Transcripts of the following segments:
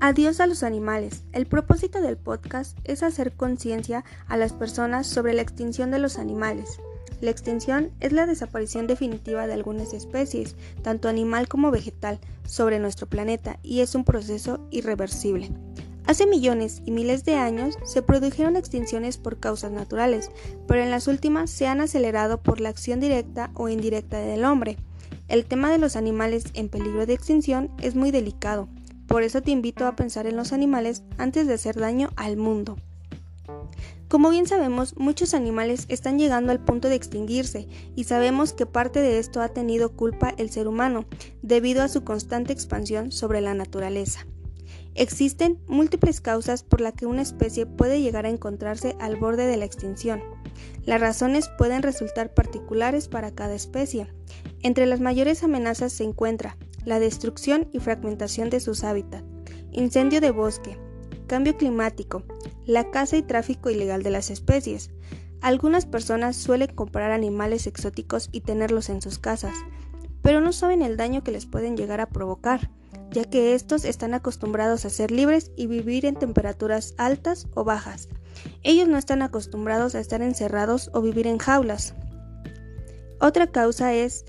Adiós a los animales. El propósito del podcast es hacer conciencia a las personas sobre la extinción de los animales. La extinción es la desaparición definitiva de algunas especies, tanto animal como vegetal, sobre nuestro planeta y es un proceso irreversible. Hace millones y miles de años se produjeron extinciones por causas naturales, pero en las últimas se han acelerado por la acción directa o indirecta del hombre. El tema de los animales en peligro de extinción es muy delicado por eso te invito a pensar en los animales antes de hacer daño al mundo. Como bien sabemos, muchos animales están llegando al punto de extinguirse y sabemos que parte de esto ha tenido culpa el ser humano, debido a su constante expansión sobre la naturaleza. Existen múltiples causas por las que una especie puede llegar a encontrarse al borde de la extinción. Las razones pueden resultar particulares para cada especie. Entre las mayores amenazas se encuentra la destrucción y fragmentación de sus hábitats, incendio de bosque, cambio climático, la caza y tráfico ilegal de las especies. Algunas personas suelen comprar animales exóticos y tenerlos en sus casas, pero no saben el daño que les pueden llegar a provocar, ya que estos están acostumbrados a ser libres y vivir en temperaturas altas o bajas. Ellos no están acostumbrados a estar encerrados o vivir en jaulas. Otra causa es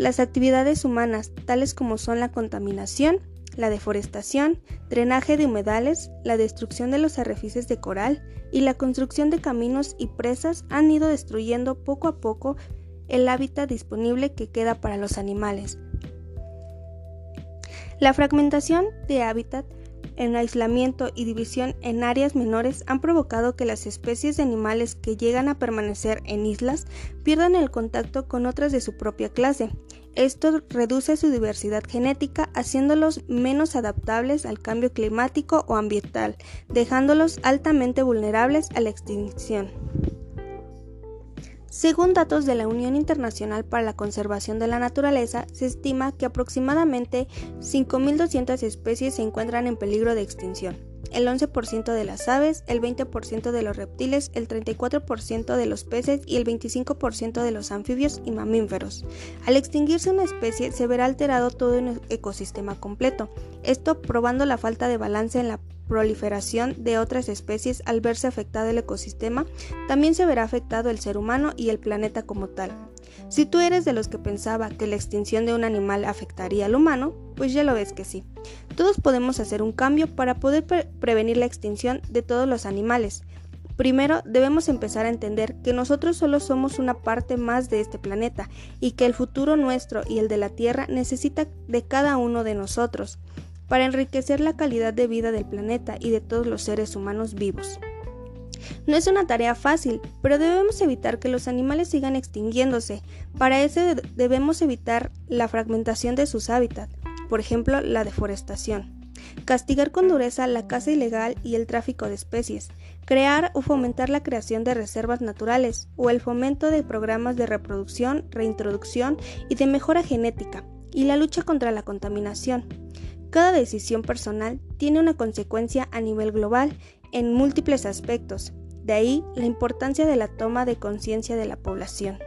las actividades humanas, tales como son la contaminación, la deforestación, drenaje de humedales, la destrucción de los arrecifes de coral y la construcción de caminos y presas han ido destruyendo poco a poco el hábitat disponible que queda para los animales. La fragmentación de hábitat en aislamiento y división en áreas menores han provocado que las especies de animales que llegan a permanecer en islas pierdan el contacto con otras de su propia clase. Esto reduce su diversidad genética, haciéndolos menos adaptables al cambio climático o ambiental, dejándolos altamente vulnerables a la extinción. Según datos de la Unión Internacional para la Conservación de la Naturaleza, se estima que aproximadamente 5.200 especies se encuentran en peligro de extinción. El 11% de las aves, el 20% de los reptiles, el 34% de los peces y el 25% de los anfibios y mamíferos. Al extinguirse una especie se verá alterado todo un ecosistema completo, esto probando la falta de balance en la proliferación de otras especies al verse afectado el ecosistema, también se verá afectado el ser humano y el planeta como tal. Si tú eres de los que pensaba que la extinción de un animal afectaría al humano, pues ya lo ves que sí. Todos podemos hacer un cambio para poder prevenir la extinción de todos los animales. Primero debemos empezar a entender que nosotros solo somos una parte más de este planeta y que el futuro nuestro y el de la Tierra necesita de cada uno de nosotros para enriquecer la calidad de vida del planeta y de todos los seres humanos vivos. No es una tarea fácil, pero debemos evitar que los animales sigan extinguiéndose. Para eso debemos evitar la fragmentación de sus hábitats, por ejemplo, la deforestación. Castigar con dureza la caza ilegal y el tráfico de especies. Crear o fomentar la creación de reservas naturales o el fomento de programas de reproducción, reintroducción y de mejora genética. Y la lucha contra la contaminación. Cada decisión personal tiene una consecuencia a nivel global en múltiples aspectos, de ahí la importancia de la toma de conciencia de la población.